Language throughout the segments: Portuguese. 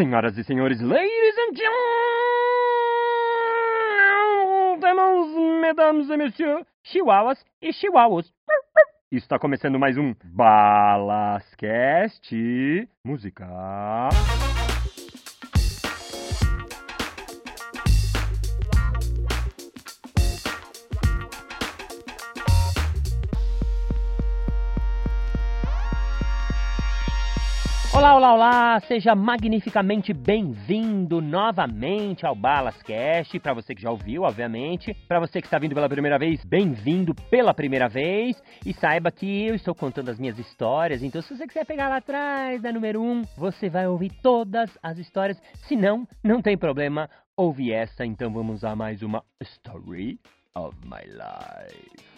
Senhoras e senhores, ladies and gentlemen, mesdames et messieurs, chihuahuas e chihuahuas. Está começando mais um Balascast Música. Olá, olá, olá! Seja magnificamente bem-vindo novamente ao Balascast. Para você que já ouviu, obviamente. Para você que está vindo pela primeira vez, bem-vindo pela primeira vez. E saiba que eu estou contando as minhas histórias. Então, se você quiser pegar lá atrás da número 1, um, você vai ouvir todas as histórias. Se não, não tem problema. Ouve essa. Então, vamos a mais uma Story of My Life.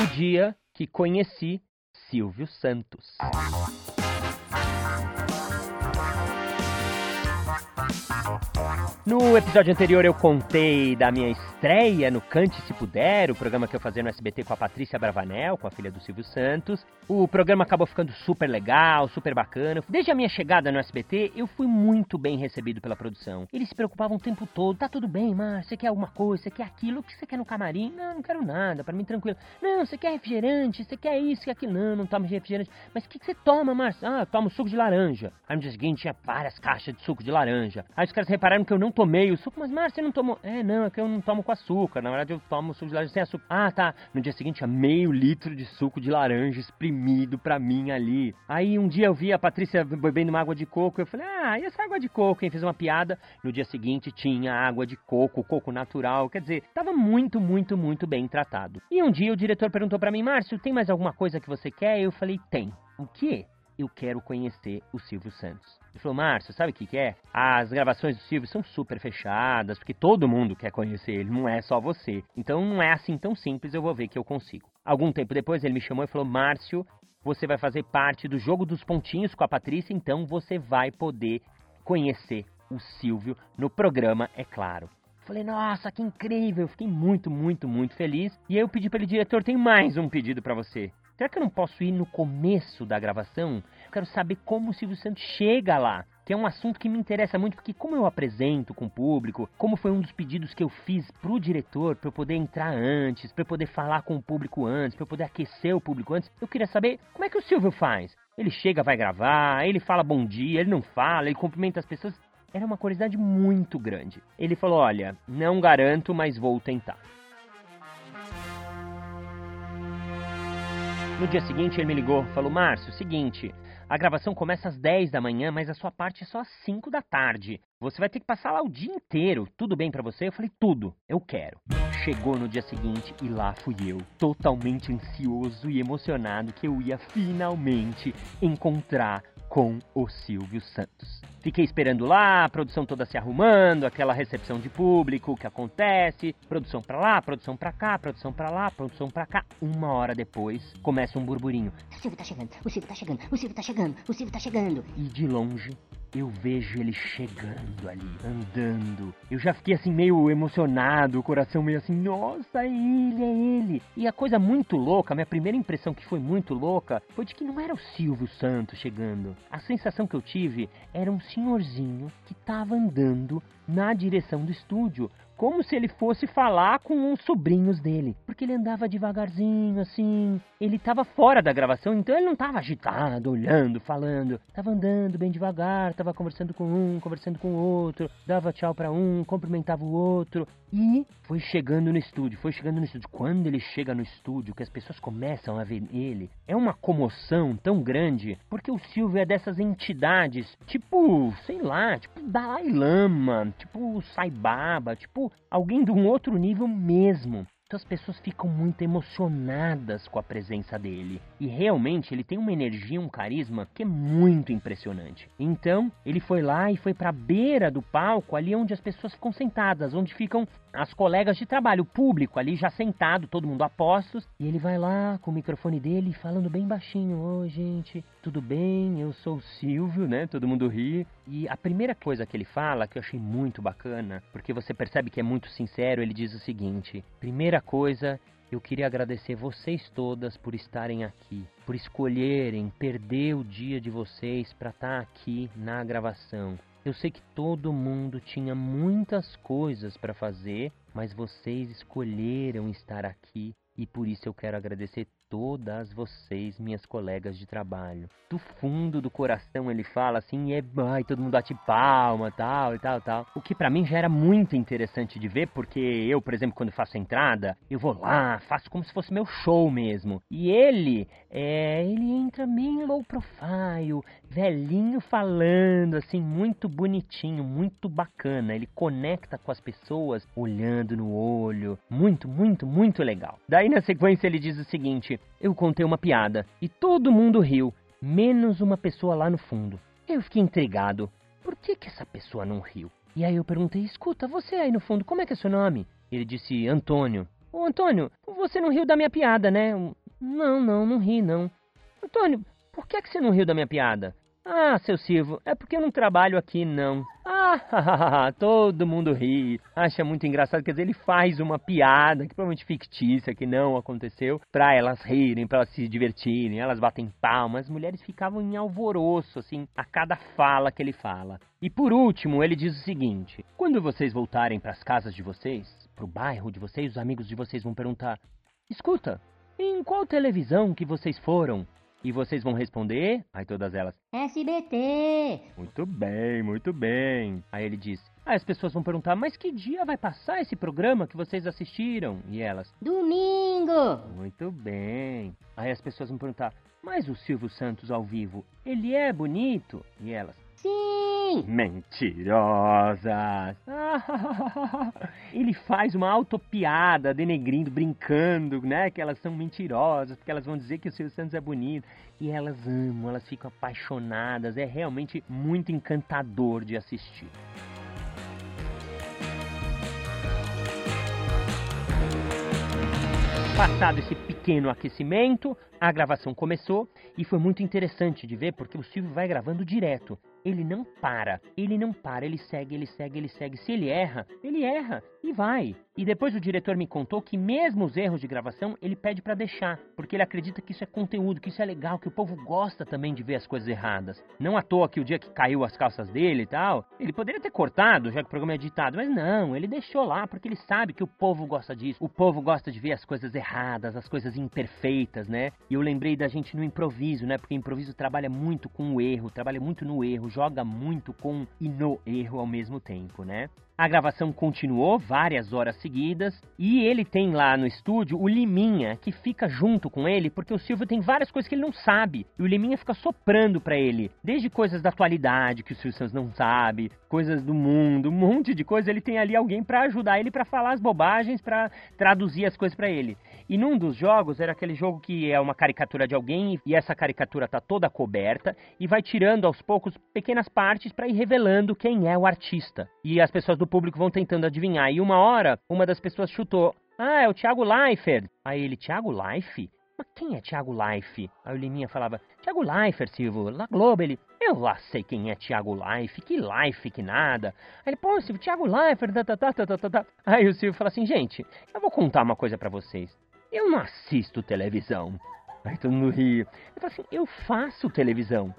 O dia que conheci Silvio Santos. No episódio anterior eu contei da minha estreia no Cante Se Puder, o programa que eu fazia no SBT com a Patrícia Bravanel, com a filha do Silvio Santos. O programa acabou ficando super legal, super bacana. Desde a minha chegada no SBT, eu fui muito bem recebido pela produção. Eles se preocupavam o tempo todo. Tá tudo bem, Márcio, você quer alguma coisa, você quer aquilo, o que você quer no camarim? Não, não quero nada, para mim tranquilo. Não, você quer refrigerante, você quer isso, quer aquilo. Não, não tomo refrigerante. Mas o que, que você toma, Márcio? Ah, eu tomo suco de laranja. Aí no dia seguinte tinha várias caixas de suco de laranja. Aí os caras repararam que eu não tomei o suco, mas Márcio, você não tomou? É, não, é que eu não tomo com açúcar. Na verdade, eu tomo suco de laranja sem açúcar. Ah, tá. No dia seguinte, tinha meio litro de suco de laranja espremido pra mim ali. Aí um dia eu vi a Patrícia bebendo uma água de coco. Eu falei, ah, e essa água de coco? Quem fez uma piada. No dia seguinte, tinha água de coco, coco natural. Quer dizer, tava muito, muito, muito bem tratado. E um dia o diretor perguntou para mim, Márcio, tem mais alguma coisa que você quer? Eu falei, tem. O quê? Eu quero conhecer o Silvio Santos. Ele falou, Márcio, sabe o que, que é? As gravações do Silvio são super fechadas, porque todo mundo quer conhecer ele, não é só você. Então não é assim tão simples, eu vou ver que eu consigo. Algum tempo depois ele me chamou e falou, Márcio, você vai fazer parte do jogo dos pontinhos com a Patrícia, então você vai poder conhecer o Silvio no programa, é claro. Falei, nossa, que incrível! Fiquei muito, muito, muito feliz. E aí eu pedi para ele, diretor, tem mais um pedido para você. Será que eu não posso ir no começo da gravação? Eu quero saber como o Silvio Santos chega lá. Que é um assunto que me interessa muito, porque como eu apresento com o público, como foi um dos pedidos que eu fiz pro diretor, para eu poder entrar antes, para eu poder falar com o público antes, para eu poder aquecer o público antes, eu queria saber como é que o Silvio faz. Ele chega, vai gravar, ele fala bom dia, ele não fala, ele cumprimenta as pessoas. Era uma curiosidade muito grande. Ele falou: Olha, não garanto, mas vou tentar. No dia seguinte ele me ligou, falou: Márcio, seguinte, a gravação começa às 10 da manhã, mas a sua parte é só às 5 da tarde. Você vai ter que passar lá o dia inteiro. Tudo bem para você? Eu falei: Tudo, eu quero. Chegou no dia seguinte e lá fui eu, totalmente ansioso e emocionado que eu ia finalmente encontrar com o Silvio Santos. Fiquei esperando lá, a produção toda se arrumando, aquela recepção de público que acontece, produção pra lá, produção pra cá, produção pra lá, produção pra cá. Uma hora depois, começa um burburinho. O Silvio tá chegando, o Silvio tá chegando, o Silvio tá chegando, o Silvio tá chegando. E de longe, eu vejo ele chegando ali, andando. Eu já fiquei assim meio emocionado, o coração meio assim, nossa, é ele, é ele. E a coisa muito louca, minha primeira impressão que foi muito louca, foi de que não era o Silvio Santos chegando. A sensação que eu tive era um senhorzinho que tava andando na direção do estúdio, como se ele fosse falar com os sobrinhos dele. Porque ele andava devagarzinho, assim. Ele estava fora da gravação, então ele não estava agitado, olhando, falando. Tava andando bem devagar, tava conversando com um, conversando com o outro, dava tchau para um, cumprimentava o outro. E foi chegando no estúdio, foi chegando no estúdio. Quando ele chega no estúdio, que as pessoas começam a ver ele, é uma comoção tão grande, porque o Silvio é dessas entidades, tipo, sei lá, tipo Dalai Lama, tipo Sai Baba, tipo alguém de um outro nível mesmo. Então as pessoas ficam muito emocionadas com a presença dele. E realmente ele tem uma energia, um carisma que é muito impressionante. Então ele foi lá e foi para a beira do palco, ali onde as pessoas ficam sentadas, onde ficam as colegas de trabalho, o público ali já sentado, todo mundo a postos. E ele vai lá com o microfone dele falando bem baixinho: Oi, gente, tudo bem? Eu sou o Silvio, né? Todo mundo ri. E a primeira coisa que ele fala, que eu achei muito bacana, porque você percebe que é muito sincero, ele diz o seguinte: Primeira coisa, eu queria agradecer vocês todas por estarem aqui, por escolherem perder o dia de vocês para estar tá aqui na gravação. Eu sei que todo mundo tinha muitas coisas para fazer, mas vocês escolheram estar aqui e por isso eu quero agradecer todas vocês, minhas colegas de trabalho. Do fundo do coração ele fala assim, é, ai, todo mundo bate palma, tal e tal, tal. O que para mim já era muito interessante de ver, porque eu, por exemplo, quando faço a entrada, eu vou lá, faço como se fosse meu show mesmo. E ele, é, ele entra meio low profile, velhinho falando, assim, muito bonitinho, muito bacana. Ele conecta com as pessoas olhando no olho, muito, muito, muito legal. Daí na sequência ele diz o seguinte: eu contei uma piada e todo mundo riu, menos uma pessoa lá no fundo. Eu fiquei intrigado. Por que, que essa pessoa não riu? E aí eu perguntei: escuta, você aí no fundo, como é que é seu nome? Ele disse: Antônio. Ô Antônio, você não riu da minha piada, né? Não, não, não ri, não. Antônio, por que, que você não riu da minha piada? Ah, seu Silvio, é porque eu não trabalho aqui, não. Ah, todo mundo ri, acha muito engraçado. Quer dizer, ele faz uma piada, que provavelmente fictícia, que não aconteceu, pra elas rirem, pra elas se divertirem. Elas batem palmas, as mulheres ficavam em alvoroço, assim, a cada fala que ele fala. E por último, ele diz o seguinte: quando vocês voltarem para as casas de vocês, pro bairro de vocês, os amigos de vocês vão perguntar: escuta, em qual televisão que vocês foram? E vocês vão responder? Aí todas elas: SBT! Muito bem, muito bem. Aí ele diz: Aí as pessoas vão perguntar: Mas que dia vai passar esse programa que vocês assistiram? E elas: Domingo! Muito bem. Aí as pessoas vão perguntar: Mas o Silvio Santos ao vivo, ele é bonito? E elas: Sim! Mentirosas! Ele faz uma autopiada, denegrindo, brincando, né? Que elas são mentirosas, porque elas vão dizer que o Silvio Santos é bonito. E elas amam, elas ficam apaixonadas. É realmente muito encantador de assistir. Passado esse pequeno aquecimento, a gravação começou e foi muito interessante de ver porque o Silvio vai gravando direto. Ele não para, ele não para, ele segue, ele segue, ele segue. Se ele erra, ele erra e vai. E depois o diretor me contou que mesmo os erros de gravação ele pede para deixar, porque ele acredita que isso é conteúdo, que isso é legal, que o povo gosta também de ver as coisas erradas. Não à toa que o dia que caiu as calças dele e tal, ele poderia ter cortado, já que o programa é editado, mas não, ele deixou lá porque ele sabe que o povo gosta disso. O povo gosta de ver as coisas erradas, as coisas imperfeitas, né? E eu lembrei da gente no improviso, né? Porque improviso trabalha muito com o erro, trabalha muito no erro, joga muito com e no erro ao mesmo tempo, né? A gravação continuou várias horas seguidas e ele tem lá no estúdio o Liminha que fica junto com ele porque o Silvio tem várias coisas que ele não sabe e o Liminha fica soprando para ele, desde coisas da atualidade que o Silvio Santos não sabe, coisas do mundo, um monte de coisa, ele tem ali alguém para ajudar ele para falar as bobagens, para traduzir as coisas para ele. E num dos jogos era aquele jogo que é uma caricatura de alguém e essa caricatura tá toda coberta e vai tirando aos poucos pequenas partes para ir revelando quem é o artista. E as pessoas do público vão tentando adivinhar. E uma hora, uma das pessoas chutou: "Ah, é o Thiago Leifert". Aí ele: "Thiago Leifert? Mas quem é Thiago Life? Aí o Liminha falava, Thiago Leifert, Silvio, na Globo, ele, eu lá sei quem é Thiago Life, que Life, que nada. Aí ele, pô, Silvio, Thiago Leifert, tá, tá, tá, tá, tá, tá. Aí o Silvio fala assim, gente, eu vou contar uma coisa para vocês. Eu não assisto televisão. Aí todo mundo ri. Eu falo assim, eu faço televisão.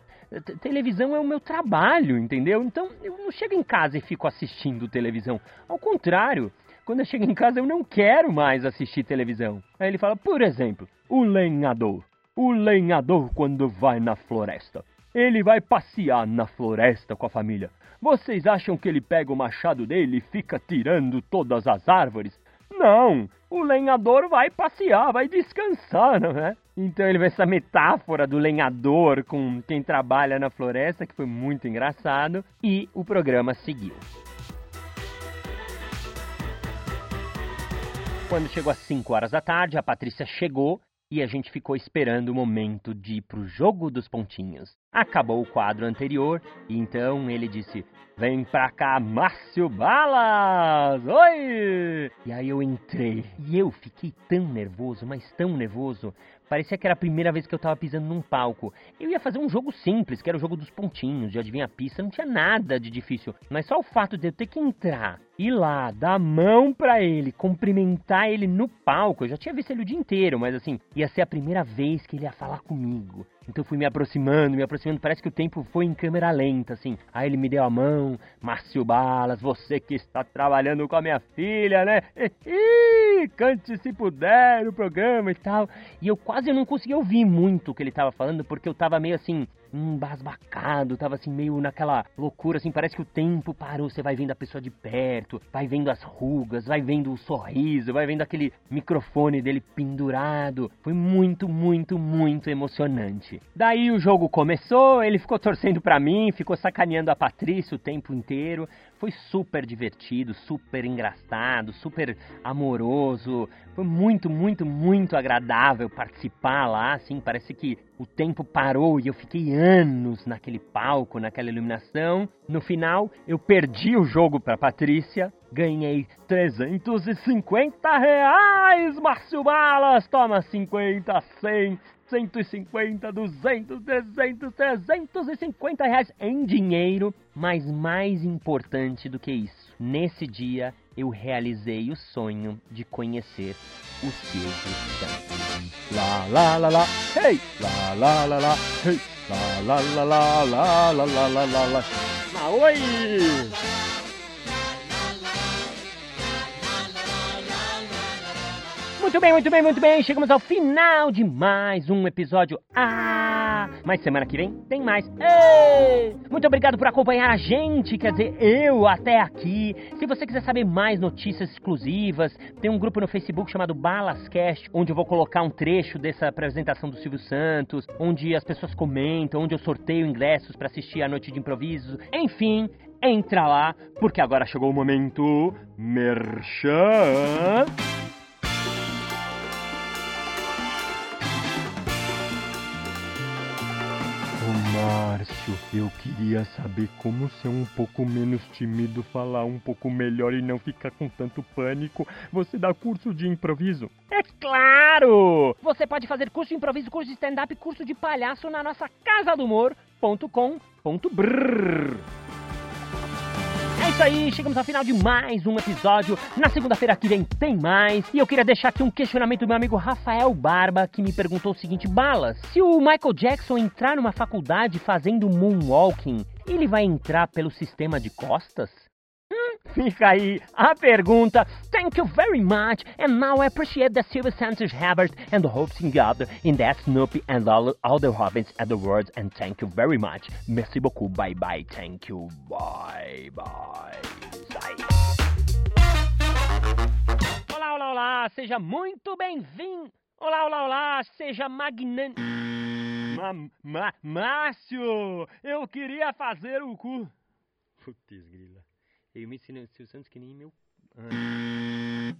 Televisão é o meu trabalho, entendeu? Então eu não chego em casa e fico assistindo televisão. Ao contrário, quando eu chego em casa eu não quero mais assistir televisão. Aí ele fala, por exemplo, o lenhador. O lenhador quando vai na floresta. Ele vai passear na floresta com a família. Vocês acham que ele pega o machado dele e fica tirando todas as árvores? Não! O lenhador vai passear, vai descansar, não é? Então ele vê essa metáfora do lenhador com quem trabalha na floresta, que foi muito engraçado, e o programa seguiu. Quando chegou às 5 horas da tarde, a Patrícia chegou e a gente ficou esperando o momento de ir pro jogo dos pontinhos. Acabou o quadro anterior e então ele disse: Vem pra cá, Márcio Balas! Oi! E aí eu entrei e eu fiquei tão nervoso, mas tão nervoso. Parecia que era a primeira vez que eu tava pisando num palco. Eu ia fazer um jogo simples, que era o jogo dos pontinhos, de adivinhar a pista, não tinha nada de difícil. Mas só o fato de eu ter que entrar, ir lá, dar a mão pra ele, cumprimentar ele no palco. Eu já tinha visto ele o dia inteiro, mas assim, ia ser a primeira vez que ele ia falar comigo. Então eu fui me aproximando, me aproximando, parece que o tempo foi em câmera lenta, assim. Aí ele me deu a mão, Márcio Balas, você que está trabalhando com a minha filha, né? Cante se puder o programa e tal. E eu quase não conseguia ouvir muito o que ele estava falando, porque eu tava meio assim, embasbacado, tava assim meio naquela loucura, assim, parece que o tempo parou, você vai vendo a pessoa de perto, vai vendo as rugas, vai vendo o sorriso, vai vendo aquele microfone dele pendurado. Foi muito, muito, muito emocionante. Daí o jogo começou, ele ficou torcendo para mim, ficou sacaneando a Patrícia o tempo inteiro. Foi super divertido, super engraçado, super amoroso. Foi muito, muito, muito agradável participar lá, assim, parece que o tempo parou e eu fiquei anos naquele palco, naquela iluminação. No final, eu perdi o jogo para Patrícia, ganhei 350 reais, Márcio Balas! Toma 50, 100, 150, 200, 300, 350 reais em dinheiro. Mas mais importante do que isso, nesse dia eu realizei o sonho de conhecer o Silvio Santos. Lá, lá, lá, lá, hey! Lá, lá, lá, lá, hey! Lá, lá, lá, lá, lá, lá, lá, lá, lá, lá. Ah, oi! Muito bem, muito bem, muito bem. Chegamos ao final de mais um episódio. Ah! Mas semana que vem tem mais. Muito obrigado por acompanhar a gente, quer dizer, eu até aqui. Se você quiser saber mais notícias exclusivas, tem um grupo no Facebook chamado Balascast, onde eu vou colocar um trecho dessa apresentação do Silvio Santos, onde as pessoas comentam, onde eu sorteio ingressos para assistir a noite de improviso. Enfim, entra lá, porque agora chegou o momento Merchan. Márcio, eu queria saber como ser um pouco menos tímido, falar um pouco melhor e não ficar com tanto pânico. Você dá curso de improviso? É claro! Você pode fazer curso de improviso, curso de stand-up, curso de palhaço na nossa casa do humor.com.br. Isso aí, chegamos ao final de mais um episódio. Na segunda-feira que vem tem mais. E eu queria deixar aqui um questionamento do meu amigo Rafael Barba, que me perguntou o seguinte: Balas, se o Michael Jackson entrar numa faculdade fazendo moonwalking, ele vai entrar pelo sistema de costas? Fica aí a pergunta. Thank you very much. And now I appreciate the Silver Santos Herbert and the hosting God in that Snoopy and all, all the Robins at the words. And thank you very much. Merci beaucoup. Bye bye. Thank you. Bye bye. Olá, olá, olá. Seja muito bem-vindo. Olá, olá, olá. Seja magnânimo. Ma, ma, Márcio, eu queria fazer o cu. Putz, grila. Eu me ensinei o Silvio Santos que nem meu. Ah.